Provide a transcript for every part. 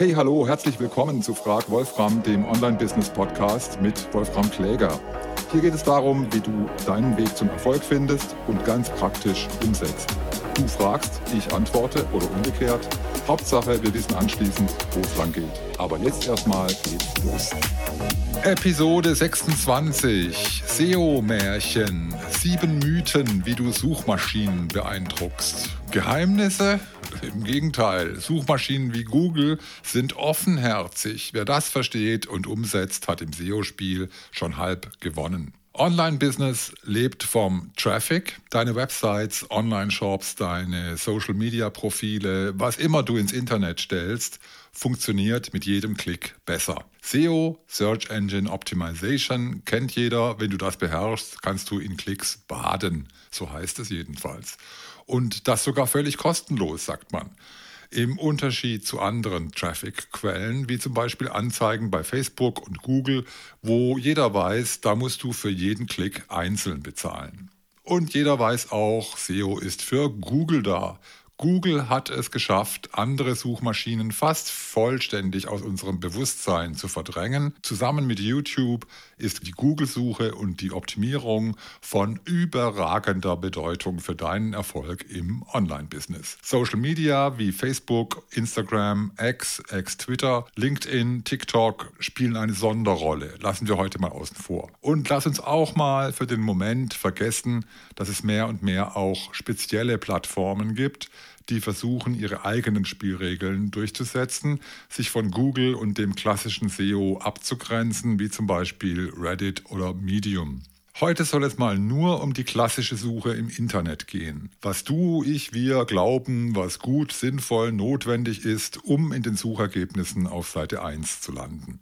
Hey, hallo, herzlich willkommen zu Frag Wolfram, dem Online-Business-Podcast mit Wolfram Kläger. Hier geht es darum, wie du deinen Weg zum Erfolg findest und ganz praktisch umsetzt. Du fragst, ich antworte oder umgekehrt. Hauptsache, wir wissen anschließend, wo es lang geht. Aber jetzt erstmal geht's los. Episode 26 SEO-Märchen. Sieben Mythen, wie du Suchmaschinen beeindruckst. Geheimnisse? Im Gegenteil, Suchmaschinen wie Google sind offenherzig. Wer das versteht und umsetzt, hat im SEO-Spiel schon halb gewonnen. Online-Business lebt vom Traffic. Deine Websites, Online-Shops, deine Social-Media-Profile, was immer du ins Internet stellst, funktioniert mit jedem Klick besser. SEO, Search Engine Optimization, kennt jeder. Wenn du das beherrschst, kannst du in Klicks baden. So heißt es jedenfalls. Und das sogar völlig kostenlos, sagt man. Im Unterschied zu anderen Traffic-Quellen, wie zum Beispiel Anzeigen bei Facebook und Google, wo jeder weiß, da musst du für jeden Klick einzeln bezahlen. Und jeder weiß auch, SEO ist für Google da. Google hat es geschafft, andere Suchmaschinen fast vollständig aus unserem Bewusstsein zu verdrängen. Zusammen mit YouTube ist die Google-Suche und die Optimierung von überragender Bedeutung für deinen Erfolg im Online-Business. Social Media wie Facebook, Instagram, X, X-Twitter, LinkedIn, TikTok spielen eine Sonderrolle. Lassen wir heute mal außen vor. Und lass uns auch mal für den Moment vergessen, dass es mehr und mehr auch spezielle Plattformen gibt, die versuchen, ihre eigenen Spielregeln durchzusetzen, sich von Google und dem klassischen SEO abzugrenzen, wie zum Beispiel Reddit oder Medium. Heute soll es mal nur um die klassische Suche im Internet gehen. Was du, ich, wir glauben, was gut, sinnvoll, notwendig ist, um in den Suchergebnissen auf Seite 1 zu landen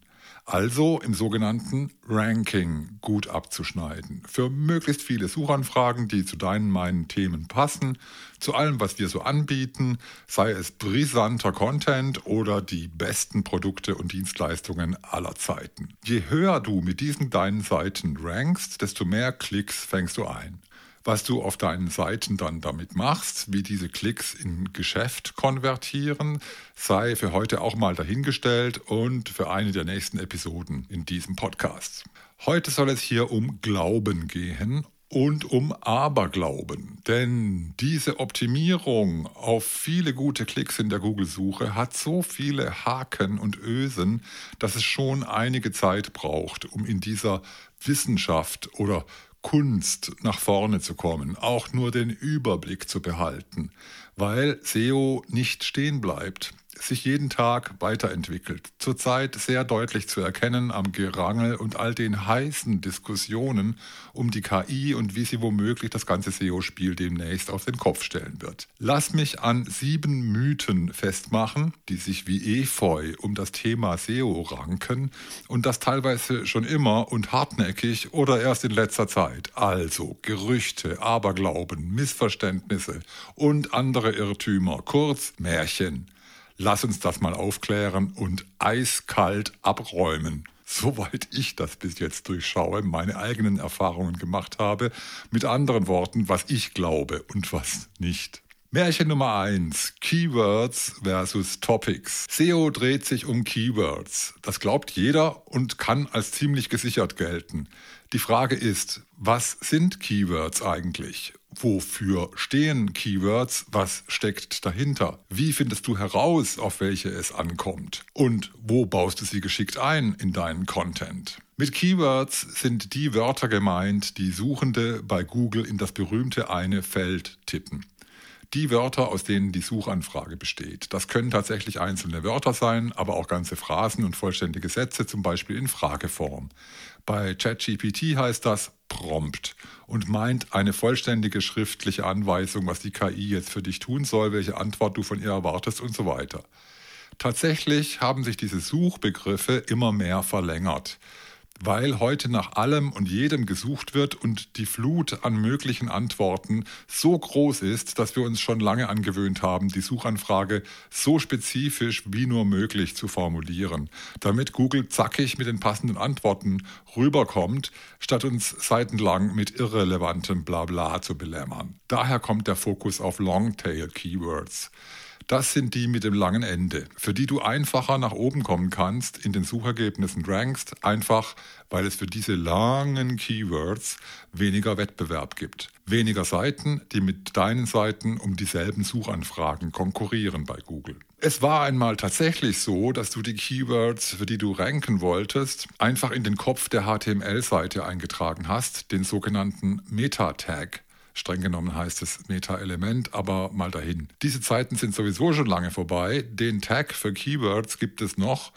also im sogenannten Ranking gut abzuschneiden. Für möglichst viele Suchanfragen, die zu deinen, meinen Themen passen, zu allem, was wir so anbieten, sei es brisanter Content oder die besten Produkte und Dienstleistungen aller Zeiten. Je höher du mit diesen deinen Seiten rankst, desto mehr Klicks fängst du ein was du auf deinen Seiten dann damit machst, wie diese Klicks in Geschäft konvertieren, sei für heute auch mal dahingestellt und für eine der nächsten Episoden in diesem Podcast. Heute soll es hier um Glauben gehen und um Aberglauben. Denn diese Optimierung auf viele gute Klicks in der Google-Suche hat so viele Haken und Ösen, dass es schon einige Zeit braucht, um in dieser Wissenschaft oder Kunst nach vorne zu kommen, auch nur den Überblick zu behalten, weil SEO nicht stehen bleibt sich jeden Tag weiterentwickelt. Zurzeit sehr deutlich zu erkennen am Gerangel und all den heißen Diskussionen um die KI und wie sie womöglich das ganze SEO-Spiel demnächst auf den Kopf stellen wird. Lass mich an sieben Mythen festmachen, die sich wie Efeu um das Thema SEO ranken und das teilweise schon immer und hartnäckig oder erst in letzter Zeit. Also Gerüchte, Aberglauben, Missverständnisse und andere Irrtümer, kurz Märchen. Lass uns das mal aufklären und eiskalt abräumen. Soweit ich das bis jetzt durchschaue, meine eigenen Erfahrungen gemacht habe, mit anderen Worten, was ich glaube und was nicht. Märchen Nummer 1. Keywords versus Topics. SEO dreht sich um Keywords. Das glaubt jeder und kann als ziemlich gesichert gelten. Die Frage ist, was sind Keywords eigentlich? Wofür stehen Keywords? Was steckt dahinter? Wie findest du heraus, auf welche es ankommt? Und wo baust du sie geschickt ein in deinen Content? Mit Keywords sind die Wörter gemeint, die Suchende bei Google in das berühmte eine Feld tippen die Wörter, aus denen die Suchanfrage besteht. Das können tatsächlich einzelne Wörter sein, aber auch ganze Phrasen und vollständige Sätze, zum Beispiel in Frageform. Bei ChatGPT heißt das Prompt und meint eine vollständige schriftliche Anweisung, was die KI jetzt für dich tun soll, welche Antwort du von ihr erwartest und so weiter. Tatsächlich haben sich diese Suchbegriffe immer mehr verlängert weil heute nach allem und jedem gesucht wird und die Flut an möglichen Antworten so groß ist, dass wir uns schon lange angewöhnt haben, die Suchanfrage so spezifisch wie nur möglich zu formulieren, damit Google zackig mit den passenden Antworten rüberkommt, statt uns seitenlang mit irrelevantem Blabla zu belämmern. Daher kommt der Fokus auf Longtail Keywords. Das sind die mit dem langen Ende, für die du einfacher nach oben kommen kannst, in den Suchergebnissen rankst, einfach weil es für diese langen Keywords weniger Wettbewerb gibt. Weniger Seiten, die mit deinen Seiten um dieselben Suchanfragen konkurrieren bei Google. Es war einmal tatsächlich so, dass du die Keywords, für die du ranken wolltest, einfach in den Kopf der HTML-Seite eingetragen hast, den sogenannten Meta-Tag. Streng genommen heißt es Meta-Element, aber mal dahin. Diese Zeiten sind sowieso schon lange vorbei. Den Tag für Keywords gibt es noch.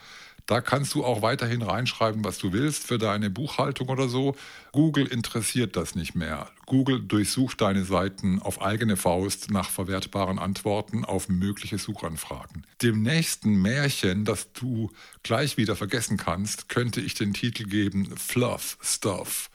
Da kannst du auch weiterhin reinschreiben, was du willst für deine Buchhaltung oder so. Google interessiert das nicht mehr. Google durchsucht deine Seiten auf eigene Faust nach verwertbaren Antworten auf mögliche Suchanfragen. Dem nächsten Märchen, das du gleich wieder vergessen kannst, könnte ich den Titel geben Fluff Stuff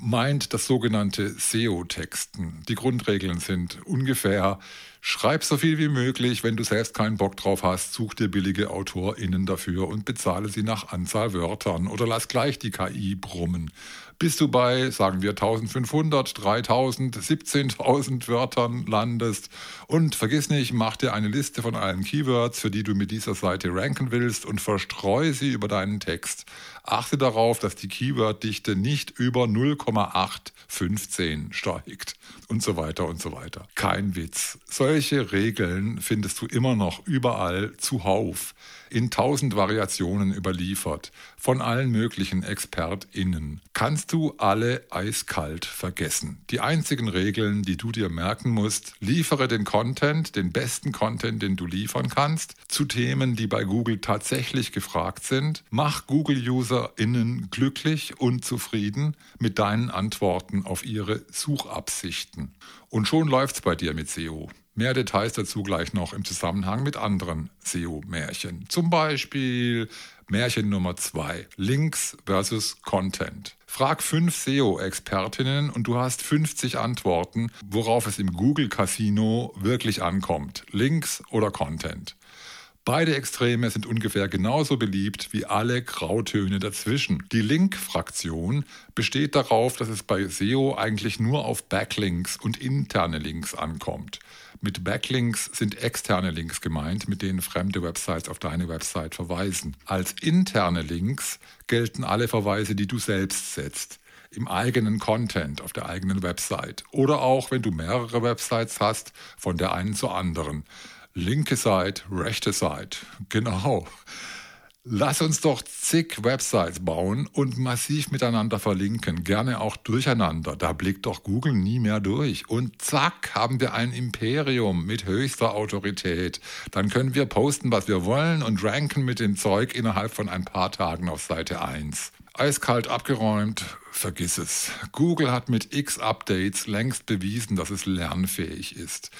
meint das sogenannte SEO-Texten. Die Grundregeln sind ungefähr, schreib so viel wie möglich, wenn du selbst keinen Bock drauf hast, such dir billige AutorInnen dafür und bezahle sie nach Anzahl Wörtern oder lass gleich die KI brummen bis du bei, sagen wir, 1500, 3000, 17.000 Wörtern landest. Und vergiss nicht, mach dir eine Liste von allen Keywords, für die du mit dieser Seite ranken willst und verstreue sie über deinen Text. Achte darauf, dass die Keyworddichte nicht über 0,815 steigt und so weiter und so weiter. Kein Witz. Solche Regeln findest du immer noch überall zuhauf in tausend Variationen überliefert, von allen möglichen ExpertInnen. Kannst du alle eiskalt vergessen. Die einzigen Regeln, die du dir merken musst, liefere den Content, den besten Content, den du liefern kannst, zu Themen, die bei Google tatsächlich gefragt sind. Mach Google-UserInnen glücklich und zufrieden mit deinen Antworten auf ihre Suchabsichten. Und schon läuft's bei dir mit SEO. Mehr Details dazu gleich noch im Zusammenhang mit anderen SEO-Märchen. Zum Beispiel Märchen Nummer 2, Links versus Content. Frag fünf SEO-Expertinnen und du hast 50 Antworten, worauf es im Google Casino wirklich ankommt. Links oder Content. Beide Extreme sind ungefähr genauso beliebt wie alle Grautöne dazwischen. Die Link-Fraktion besteht darauf, dass es bei SEO eigentlich nur auf Backlinks und interne Links ankommt. Mit Backlinks sind externe Links gemeint, mit denen fremde Websites auf deine Website verweisen. Als interne Links gelten alle Verweise, die du selbst setzt im eigenen Content auf der eigenen Website oder auch wenn du mehrere Websites hast, von der einen zur anderen linke Seite, rechte Seite. Genau. Lass uns doch zig Websites bauen und massiv miteinander verlinken, gerne auch durcheinander. Da blickt doch Google nie mehr durch. Und zack, haben wir ein Imperium mit höchster Autorität. Dann können wir posten, was wir wollen und ranken mit dem Zeug innerhalb von ein paar Tagen auf Seite 1. Eiskalt abgeräumt, vergiss es. Google hat mit X Updates längst bewiesen, dass es lernfähig ist.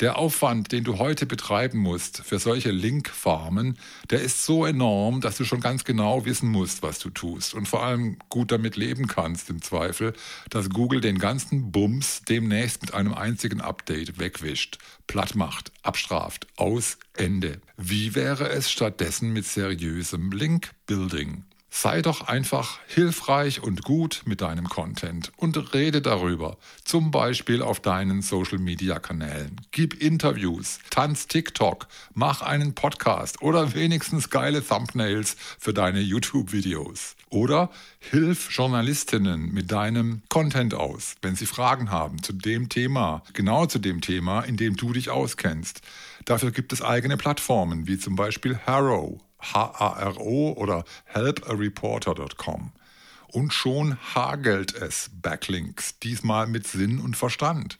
Der Aufwand, den du heute betreiben musst für solche Linkfarmen, der ist so enorm, dass du schon ganz genau wissen musst, was du tust und vor allem gut damit leben kannst im Zweifel, dass Google den ganzen Bums demnächst mit einem einzigen Update wegwischt, platt macht, abstraft, aus, Ende. Wie wäre es stattdessen mit seriösem Link-Building? Sei doch einfach hilfreich und gut mit deinem Content und rede darüber, zum Beispiel auf deinen Social-Media-Kanälen. Gib Interviews, tanz TikTok, mach einen Podcast oder wenigstens geile Thumbnails für deine YouTube-Videos. Oder hilf Journalistinnen mit deinem Content aus, wenn sie Fragen haben zu dem Thema, genau zu dem Thema, in dem du dich auskennst. Dafür gibt es eigene Plattformen, wie zum Beispiel Harrow H-A-R-O oder helpareporter.com. Und schon hagelt es Backlinks, diesmal mit Sinn und Verstand,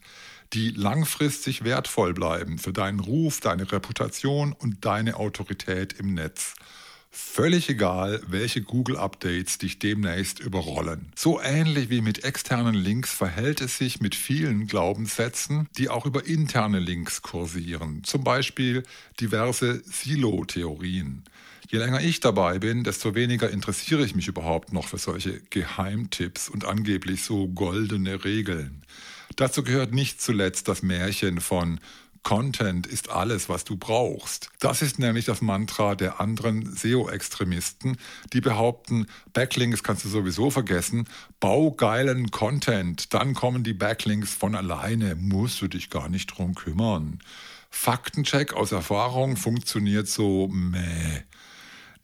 die langfristig wertvoll bleiben für deinen Ruf, deine Reputation und deine Autorität im Netz. Völlig egal, welche Google-Updates dich demnächst überrollen. So ähnlich wie mit externen Links verhält es sich mit vielen Glaubenssätzen, die auch über interne Links kursieren. Zum Beispiel diverse Silo-Theorien. Je länger ich dabei bin, desto weniger interessiere ich mich überhaupt noch für solche Geheimtipps und angeblich so goldene Regeln. Dazu gehört nicht zuletzt das Märchen von Content ist alles, was du brauchst. Das ist nämlich das Mantra der anderen SEO-Extremisten, die behaupten, Backlinks kannst du sowieso vergessen, bau geilen Content, dann kommen die Backlinks von alleine, musst du dich gar nicht drum kümmern. Faktencheck aus Erfahrung funktioniert so meh.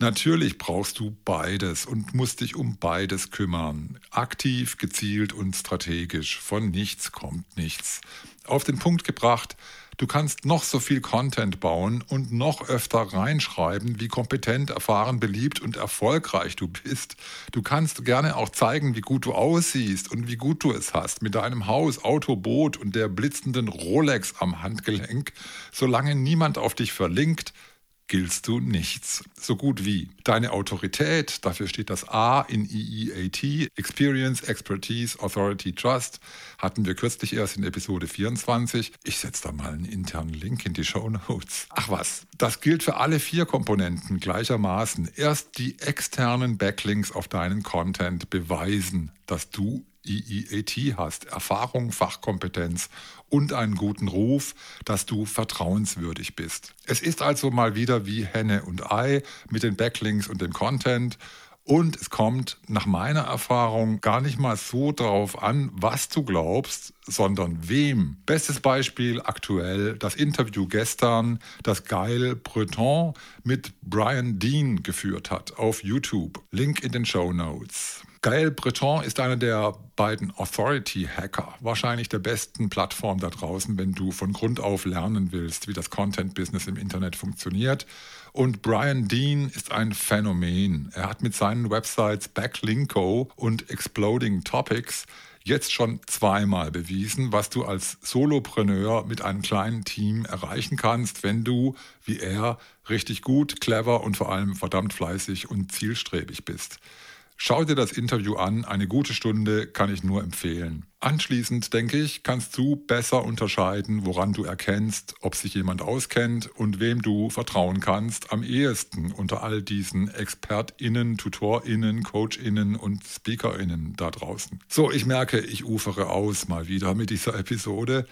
Natürlich brauchst du beides und musst dich um beides kümmern. Aktiv, gezielt und strategisch. Von nichts kommt nichts. Auf den Punkt gebracht, du kannst noch so viel Content bauen und noch öfter reinschreiben, wie kompetent, erfahren, beliebt und erfolgreich du bist. Du kannst gerne auch zeigen, wie gut du aussiehst und wie gut du es hast mit deinem Haus, Auto, Boot und der blitzenden Rolex am Handgelenk. Solange niemand auf dich verlinkt, giltst du nichts. So gut wie. Deine Autorität, dafür steht das A in EEAT, Experience, Expertise, Authority, Trust, hatten wir kürzlich erst in Episode 24. Ich setze da mal einen internen Link in die Show Notes. Ach was, das gilt für alle vier Komponenten gleichermaßen. Erst die externen Backlinks auf deinen Content beweisen, dass du EEAT hast, Erfahrung, Fachkompetenz und einen guten Ruf, dass du vertrauenswürdig bist. Es ist also mal wieder wie Henne und Ei mit den Backlinks und dem Content. Und es kommt nach meiner Erfahrung gar nicht mal so darauf an, was du glaubst, sondern wem. Bestes Beispiel aktuell das Interview gestern, das Geil Breton mit Brian Dean geführt hat auf YouTube. Link in den Show Notes. Gaël Breton ist einer der beiden Authority-Hacker, wahrscheinlich der besten Plattform da draußen, wenn du von Grund auf lernen willst, wie das Content-Business im Internet funktioniert. Und Brian Dean ist ein Phänomen. Er hat mit seinen Websites Backlinko und Exploding Topics jetzt schon zweimal bewiesen, was du als Solopreneur mit einem kleinen Team erreichen kannst, wenn du, wie er, richtig gut, clever und vor allem verdammt fleißig und zielstrebig bist. Schau dir das Interview an, eine gute Stunde kann ich nur empfehlen. Anschließend, denke ich, kannst du besser unterscheiden, woran du erkennst, ob sich jemand auskennt und wem du vertrauen kannst am ehesten unter all diesen ExpertInnen, TutorInnen, CoachInnen und SpeakerInnen da draußen. So, ich merke, ich ufere aus mal wieder mit dieser Episode.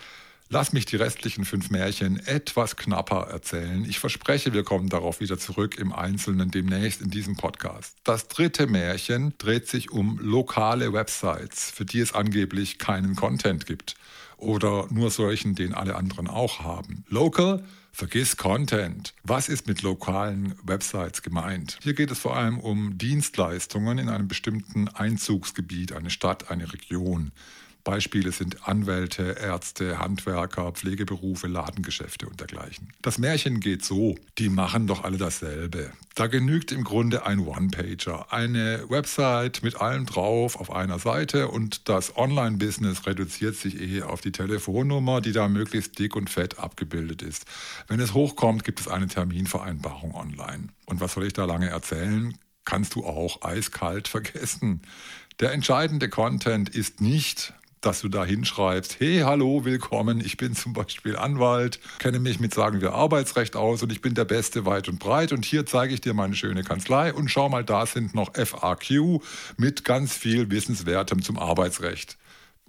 Lass mich die restlichen fünf Märchen etwas knapper erzählen. Ich verspreche, wir kommen darauf wieder zurück im Einzelnen demnächst in diesem Podcast. Das dritte Märchen dreht sich um lokale Websites, für die es angeblich keinen Content gibt. Oder nur solchen, den alle anderen auch haben. Local Vergiss Content. Was ist mit lokalen Websites gemeint? Hier geht es vor allem um Dienstleistungen in einem bestimmten Einzugsgebiet, eine Stadt, eine Region. Beispiele sind Anwälte, Ärzte, Handwerker, Pflegeberufe, Ladengeschäfte und dergleichen. Das Märchen geht so, die machen doch alle dasselbe. Da genügt im Grunde ein One-Pager, eine Website mit allem drauf auf einer Seite und das Online-Business reduziert sich eh auf die Telefonnummer, die da möglichst dick und fett abgebildet ist. Wenn es hochkommt, gibt es eine Terminvereinbarung online. Und was soll ich da lange erzählen? Kannst du auch eiskalt vergessen. Der entscheidende Content ist nicht, dass du da hinschreibst, hey, hallo, willkommen, ich bin zum Beispiel Anwalt, kenne mich mit, sagen wir, Arbeitsrecht aus und ich bin der Beste weit und breit und hier zeige ich dir meine schöne Kanzlei und schau mal, da sind noch FAQ mit ganz viel Wissenswertem zum Arbeitsrecht.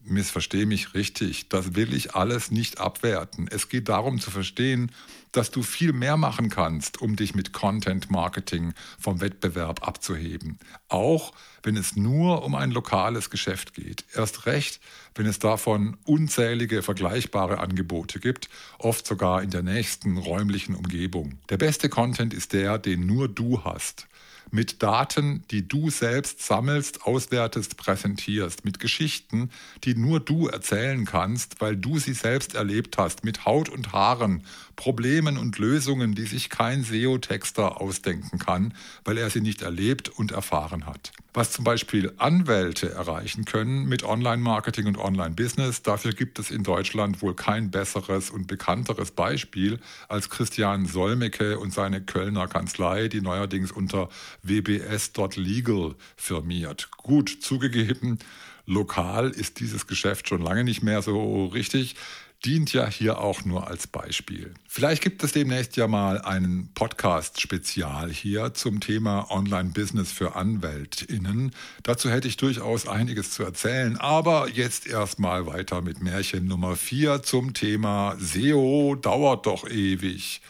Missverstehe mich richtig, das will ich alles nicht abwerten. Es geht darum zu verstehen, dass du viel mehr machen kannst, um dich mit Content Marketing vom Wettbewerb abzuheben. Auch wenn es nur um ein lokales Geschäft geht. Erst recht, wenn es davon unzählige vergleichbare Angebote gibt, oft sogar in der nächsten räumlichen Umgebung. Der beste Content ist der, den nur du hast mit Daten, die du selbst sammelst, auswertest, präsentierst, mit Geschichten, die nur du erzählen kannst, weil du sie selbst erlebt hast, mit Haut und Haaren, Problemen und Lösungen, die sich kein SEO-Texter ausdenken kann, weil er sie nicht erlebt und erfahren hat. Was zum Beispiel Anwälte erreichen können mit Online-Marketing und Online-Business, dafür gibt es in Deutschland wohl kein besseres und bekannteres Beispiel als Christian Solmecke und seine Kölner Kanzlei, die neuerdings unter wbs.legal firmiert. Gut zugegeben, lokal ist dieses Geschäft schon lange nicht mehr so richtig dient ja hier auch nur als Beispiel. Vielleicht gibt es demnächst ja mal einen Podcast-Spezial hier zum Thema Online-Business für AnwältInnen. Dazu hätte ich durchaus einiges zu erzählen, aber jetzt erstmal weiter mit Märchen Nummer 4 zum Thema SEO dauert doch ewig.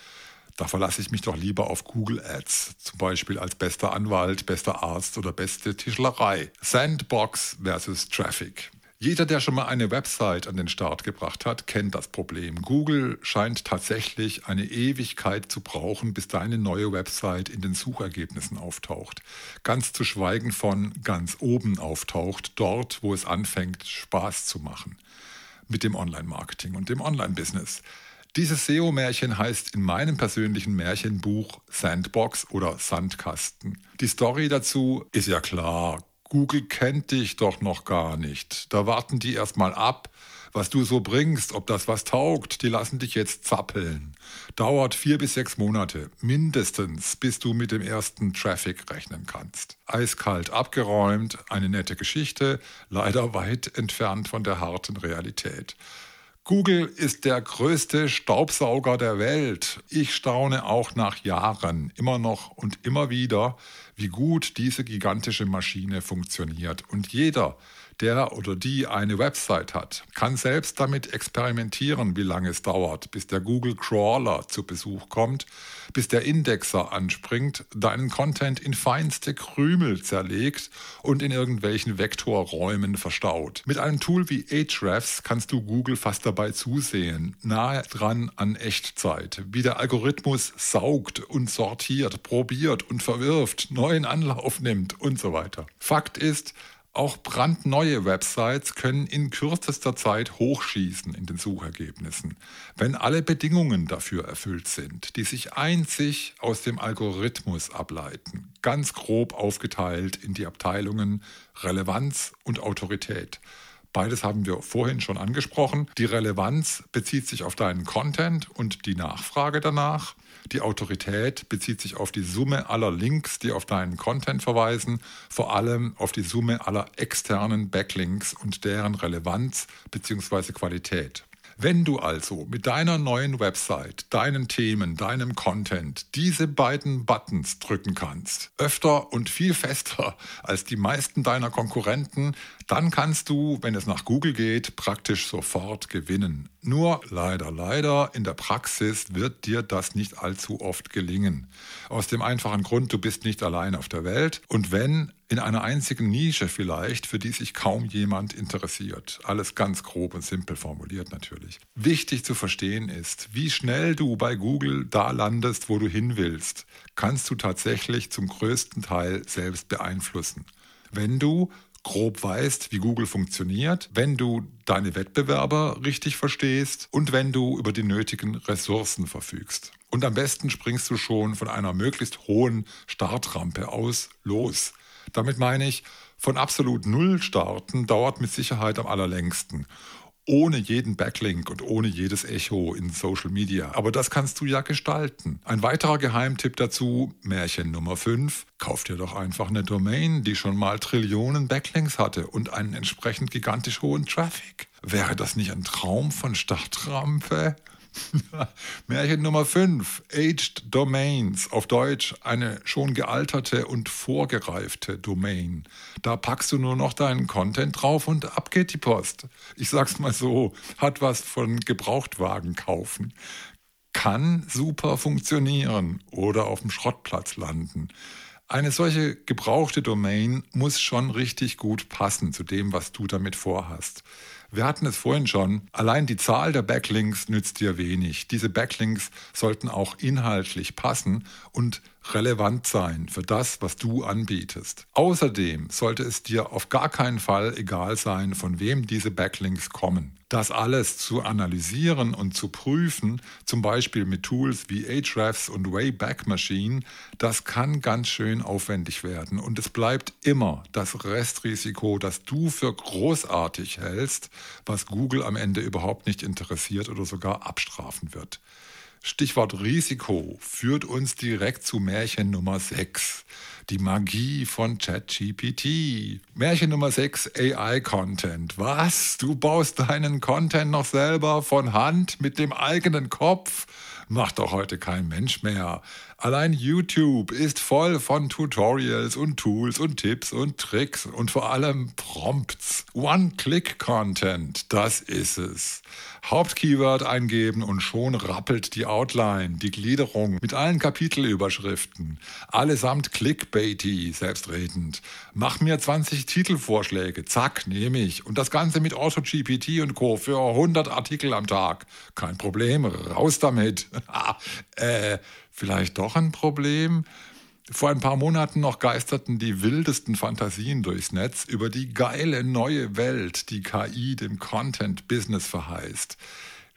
Da verlasse ich mich doch lieber auf Google Ads, zum Beispiel als bester Anwalt, bester Arzt oder beste Tischlerei. Sandbox versus Traffic. Jeder, der schon mal eine Website an den Start gebracht hat, kennt das Problem. Google scheint tatsächlich eine Ewigkeit zu brauchen, bis deine neue Website in den Suchergebnissen auftaucht. Ganz zu schweigen von ganz oben auftaucht, dort, wo es anfängt, Spaß zu machen. Mit dem Online-Marketing und dem Online-Business. Dieses SEO-Märchen heißt in meinem persönlichen Märchenbuch Sandbox oder Sandkasten. Die Story dazu ist ja klar. Google kennt dich doch noch gar nicht. Da warten die erstmal ab, was du so bringst, ob das was taugt. Die lassen dich jetzt zappeln. Dauert vier bis sechs Monate, mindestens, bis du mit dem ersten Traffic rechnen kannst. Eiskalt abgeräumt, eine nette Geschichte, leider weit entfernt von der harten Realität. Google ist der größte Staubsauger der Welt. Ich staune auch nach Jahren immer noch und immer wieder, wie gut diese gigantische Maschine funktioniert. Und jeder, der oder die eine Website hat, kann selbst damit experimentieren, wie lange es dauert, bis der Google Crawler zu Besuch kommt, bis der Indexer anspringt, deinen Content in feinste Krümel zerlegt und in irgendwelchen Vektorräumen verstaut. Mit einem Tool wie Ahrefs kannst du Google fast dabei zusehen, nahe dran an Echtzeit, wie der Algorithmus saugt und sortiert, probiert und verwirft, neuen Anlauf nimmt und so weiter. Fakt ist, auch brandneue Websites können in kürzester Zeit hochschießen in den Suchergebnissen, wenn alle Bedingungen dafür erfüllt sind, die sich einzig aus dem Algorithmus ableiten, ganz grob aufgeteilt in die Abteilungen Relevanz und Autorität. Beides haben wir vorhin schon angesprochen. Die Relevanz bezieht sich auf deinen Content und die Nachfrage danach. Die Autorität bezieht sich auf die Summe aller Links, die auf deinen Content verweisen, vor allem auf die Summe aller externen Backlinks und deren Relevanz bzw. Qualität. Wenn du also mit deiner neuen Website, deinen Themen, deinem Content diese beiden Buttons drücken kannst, öfter und viel fester als die meisten deiner Konkurrenten, dann kannst du, wenn es nach Google geht, praktisch sofort gewinnen. Nur leider, leider, in der Praxis wird dir das nicht allzu oft gelingen. Aus dem einfachen Grund, du bist nicht allein auf der Welt und wenn, in einer einzigen Nische vielleicht, für die sich kaum jemand interessiert. Alles ganz grob und simpel formuliert natürlich. Wichtig zu verstehen ist, wie schnell du bei Google da landest, wo du hin willst, kannst du tatsächlich zum größten Teil selbst beeinflussen. Wenn du grob weißt, wie Google funktioniert, wenn du deine Wettbewerber richtig verstehst und wenn du über die nötigen Ressourcen verfügst. Und am besten springst du schon von einer möglichst hohen Startrampe aus los. Damit meine ich, von absolut Null starten dauert mit Sicherheit am allerlängsten. Ohne jeden Backlink und ohne jedes Echo in Social Media. Aber das kannst du ja gestalten. Ein weiterer Geheimtipp dazu, Märchen Nummer 5, kauf dir doch einfach eine Domain, die schon mal Trillionen Backlinks hatte und einen entsprechend gigantisch hohen Traffic. Wäre das nicht ein Traum von Startrampe? Märchen Nummer 5, Aged Domains, auf Deutsch eine schon gealterte und vorgereifte Domain. Da packst du nur noch deinen Content drauf und ab geht die Post. Ich sag's mal so, hat was von Gebrauchtwagen kaufen. Kann super funktionieren oder auf dem Schrottplatz landen. Eine solche gebrauchte Domain muss schon richtig gut passen zu dem, was du damit vorhast. Wir hatten es vorhin schon, allein die Zahl der Backlinks nützt dir wenig. Diese Backlinks sollten auch inhaltlich passen und relevant sein für das, was du anbietest. Außerdem sollte es dir auf gar keinen Fall egal sein, von wem diese Backlinks kommen. Das alles zu analysieren und zu prüfen, zum Beispiel mit Tools wie Ahrefs und Wayback Machine, das kann ganz schön aufwendig werden. Und es bleibt immer das Restrisiko, das du für großartig hältst, was Google am Ende überhaupt nicht interessiert oder sogar abstrafen wird. Stichwort Risiko führt uns direkt zu Märchen Nummer 6. Die Magie von ChatGPT. Märchen Nummer 6, AI-Content. Was? Du baust deinen Content noch selber von Hand mit dem eigenen Kopf? Macht doch heute kein Mensch mehr. Allein YouTube ist voll von Tutorials und Tools und Tipps und Tricks und vor allem Prompts. One-Click-Content, das ist es. Hauptkeyword eingeben und schon rappelt die Outline, die Gliederung mit allen Kapitelüberschriften. Allesamt clickbaity, selbstredend. Mach mir 20 Titelvorschläge, zack, nehme ich. Und das Ganze mit AutoGPT und Co. für 100 Artikel am Tag. Kein Problem, raus damit. äh, vielleicht doch ein Problem? Vor ein paar Monaten noch geisterten die wildesten Fantasien durchs Netz über die geile neue Welt, die KI dem Content-Business verheißt.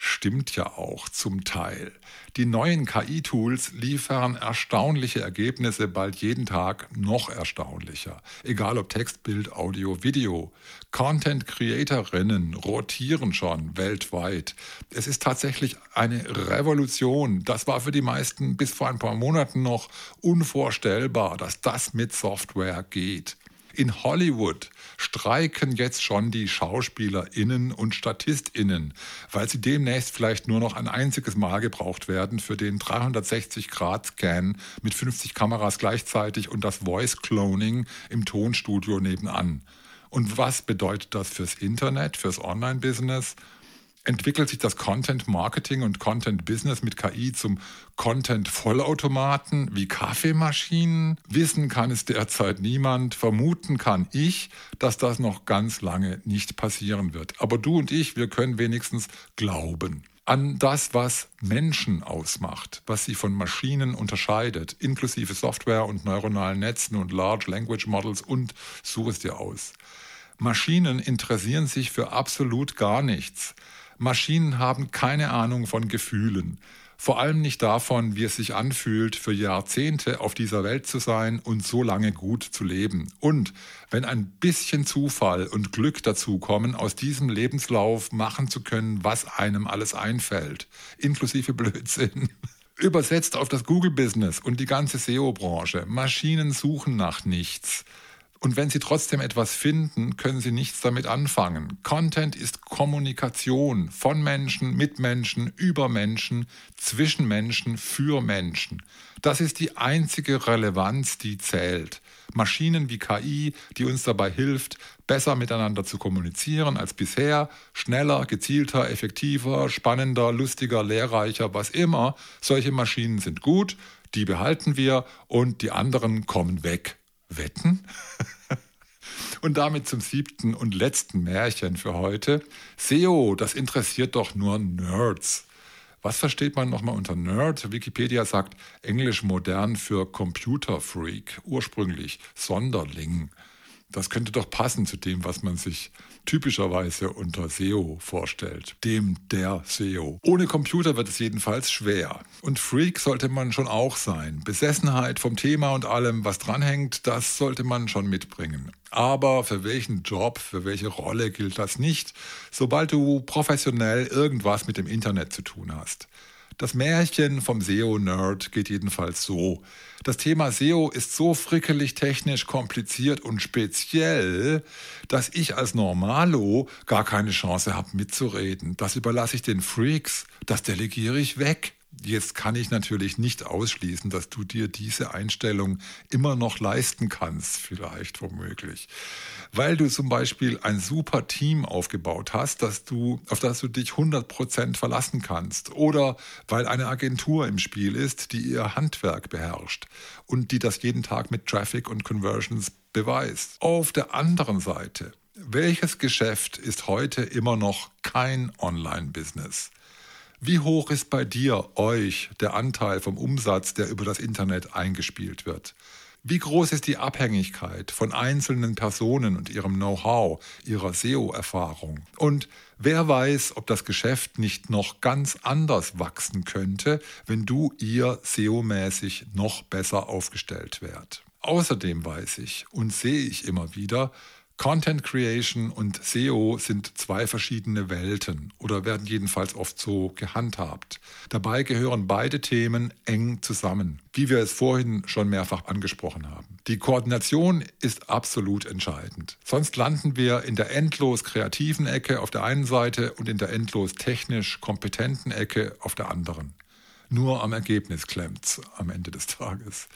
Stimmt ja auch zum Teil. Die neuen KI-Tools liefern erstaunliche Ergebnisse, bald jeden Tag noch erstaunlicher. Egal ob Text, Bild, Audio, Video. Content-Creatorinnen rotieren schon weltweit. Es ist tatsächlich eine Revolution. Das war für die meisten bis vor ein paar Monaten noch unvorstellbar, dass das mit Software geht. In Hollywood streiken jetzt schon die SchauspielerInnen und StatistInnen, weil sie demnächst vielleicht nur noch ein einziges Mal gebraucht werden für den 360-Grad-Scan mit 50 Kameras gleichzeitig und das Voice-Cloning im Tonstudio nebenan. Und was bedeutet das fürs Internet, fürs Online-Business? Entwickelt sich das Content Marketing und Content Business mit KI zum Content Vollautomaten wie Kaffeemaschinen. Wissen kann es derzeit niemand. Vermuten kann ich, dass das noch ganz lange nicht passieren wird. Aber du und ich, wir können wenigstens glauben an das, was Menschen ausmacht, was sie von Maschinen unterscheidet, inklusive Software und neuronalen Netzen und Large Language Models und such es dir aus. Maschinen interessieren sich für absolut gar nichts. Maschinen haben keine Ahnung von Gefühlen. Vor allem nicht davon, wie es sich anfühlt, für Jahrzehnte auf dieser Welt zu sein und so lange gut zu leben. Und wenn ein bisschen Zufall und Glück dazu kommen, aus diesem Lebenslauf machen zu können, was einem alles einfällt, inklusive Blödsinn. Übersetzt auf das Google-Business und die ganze SEO-Branche. Maschinen suchen nach nichts. Und wenn Sie trotzdem etwas finden, können Sie nichts damit anfangen. Content ist Kommunikation von Menschen, mit Menschen, über Menschen, zwischen Menschen, für Menschen. Das ist die einzige Relevanz, die zählt. Maschinen wie KI, die uns dabei hilft, besser miteinander zu kommunizieren als bisher, schneller, gezielter, effektiver, spannender, lustiger, lehrreicher, was immer. Solche Maschinen sind gut, die behalten wir und die anderen kommen weg. Wetten? und damit zum siebten und letzten Märchen für heute. SEO, das interessiert doch nur Nerds. Was versteht man nochmal unter Nerd? Wikipedia sagt Englisch modern für Computerfreak, ursprünglich Sonderling. Das könnte doch passen zu dem, was man sich typischerweise unter SEO vorstellt, dem der SEO. Ohne Computer wird es jedenfalls schwer. Und Freak sollte man schon auch sein. Besessenheit vom Thema und allem, was dranhängt, das sollte man schon mitbringen. Aber für welchen Job, für welche Rolle gilt das nicht, sobald du professionell irgendwas mit dem Internet zu tun hast. Das Märchen vom SEO-Nerd geht jedenfalls so. Das Thema SEO ist so frickelig technisch kompliziert und speziell, dass ich als Normalo gar keine Chance habe mitzureden. Das überlasse ich den Freaks, das delegiere ich weg. Jetzt kann ich natürlich nicht ausschließen, dass du dir diese Einstellung immer noch leisten kannst, vielleicht womöglich. Weil du zum Beispiel ein super Team aufgebaut hast, dass du, auf das du dich 100% verlassen kannst. Oder weil eine Agentur im Spiel ist, die ihr Handwerk beherrscht und die das jeden Tag mit Traffic und Conversions beweist. Auf der anderen Seite, welches Geschäft ist heute immer noch kein Online-Business? Wie hoch ist bei dir, euch, der Anteil vom Umsatz, der über das Internet eingespielt wird? Wie groß ist die Abhängigkeit von einzelnen Personen und ihrem Know-how, ihrer SEO-Erfahrung? Und wer weiß, ob das Geschäft nicht noch ganz anders wachsen könnte, wenn du ihr SEO-mäßig noch besser aufgestellt wärt? Außerdem weiß ich und sehe ich immer wieder, Content Creation und SEO sind zwei verschiedene Welten oder werden jedenfalls oft so gehandhabt. Dabei gehören beide Themen eng zusammen, wie wir es vorhin schon mehrfach angesprochen haben. Die Koordination ist absolut entscheidend. Sonst landen wir in der endlos kreativen Ecke auf der einen Seite und in der endlos technisch kompetenten Ecke auf der anderen. Nur am Ergebnis klemmt am Ende des Tages.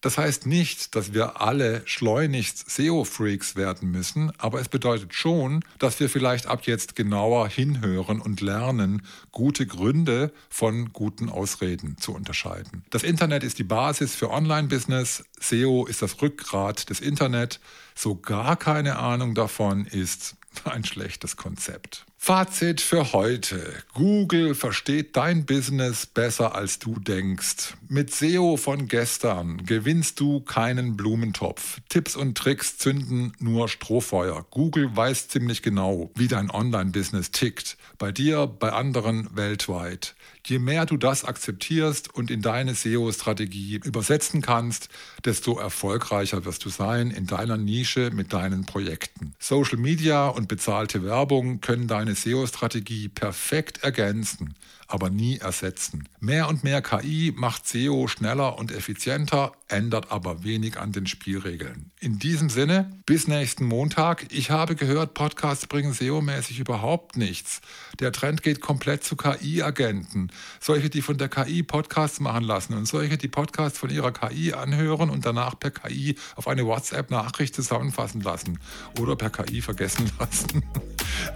Das heißt nicht, dass wir alle schleunigst SEO-Freaks werden müssen, aber es bedeutet schon, dass wir vielleicht ab jetzt genauer hinhören und lernen, gute Gründe von guten Ausreden zu unterscheiden. Das Internet ist die Basis für Online-Business, SEO ist das Rückgrat des Internet, so gar keine Ahnung davon ist ein schlechtes Konzept. Fazit für heute. Google versteht dein Business besser als du denkst. Mit SEO von gestern gewinnst du keinen Blumentopf. Tipps und Tricks zünden nur Strohfeuer. Google weiß ziemlich genau, wie dein Online-Business tickt. Bei dir, bei anderen weltweit. Je mehr du das akzeptierst und in deine SEO-Strategie übersetzen kannst, desto erfolgreicher wirst du sein in deiner Nische mit deinen Projekten. Social Media und bezahlte Werbung können deine SEO-Strategie perfekt ergänzen aber nie ersetzen. Mehr und mehr KI macht SEO schneller und effizienter, ändert aber wenig an den Spielregeln. In diesem Sinne, bis nächsten Montag. Ich habe gehört, Podcasts bringen SEO-mäßig überhaupt nichts. Der Trend geht komplett zu KI-Agenten. Solche, die von der KI Podcasts machen lassen und solche, die Podcasts von ihrer KI anhören und danach per KI auf eine WhatsApp-Nachricht zusammenfassen lassen oder per KI vergessen lassen.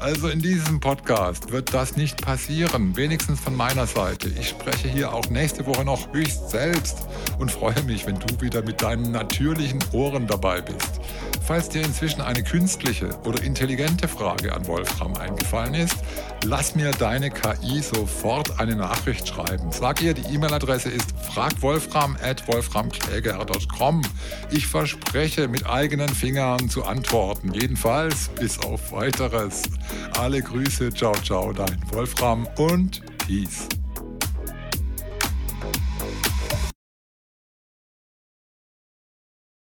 Also in diesem Podcast wird das nicht passieren, wenigstens von meiner Seite. Ich spreche hier auch nächste Woche noch höchst selbst und freue mich, wenn du wieder mit deinen natürlichen Ohren dabei bist. Falls dir inzwischen eine künstliche oder intelligente Frage an Wolfram eingefallen ist, lass mir deine KI sofort eine Nachricht schreiben. Sag ihr, die E-Mail-Adresse ist fragwolfram.wolframkläger.com. Ich verspreche, mit eigenen Fingern zu antworten. Jedenfalls bis auf weiteres. Alle Grüße, ciao, ciao, dein Wolfram und Peace.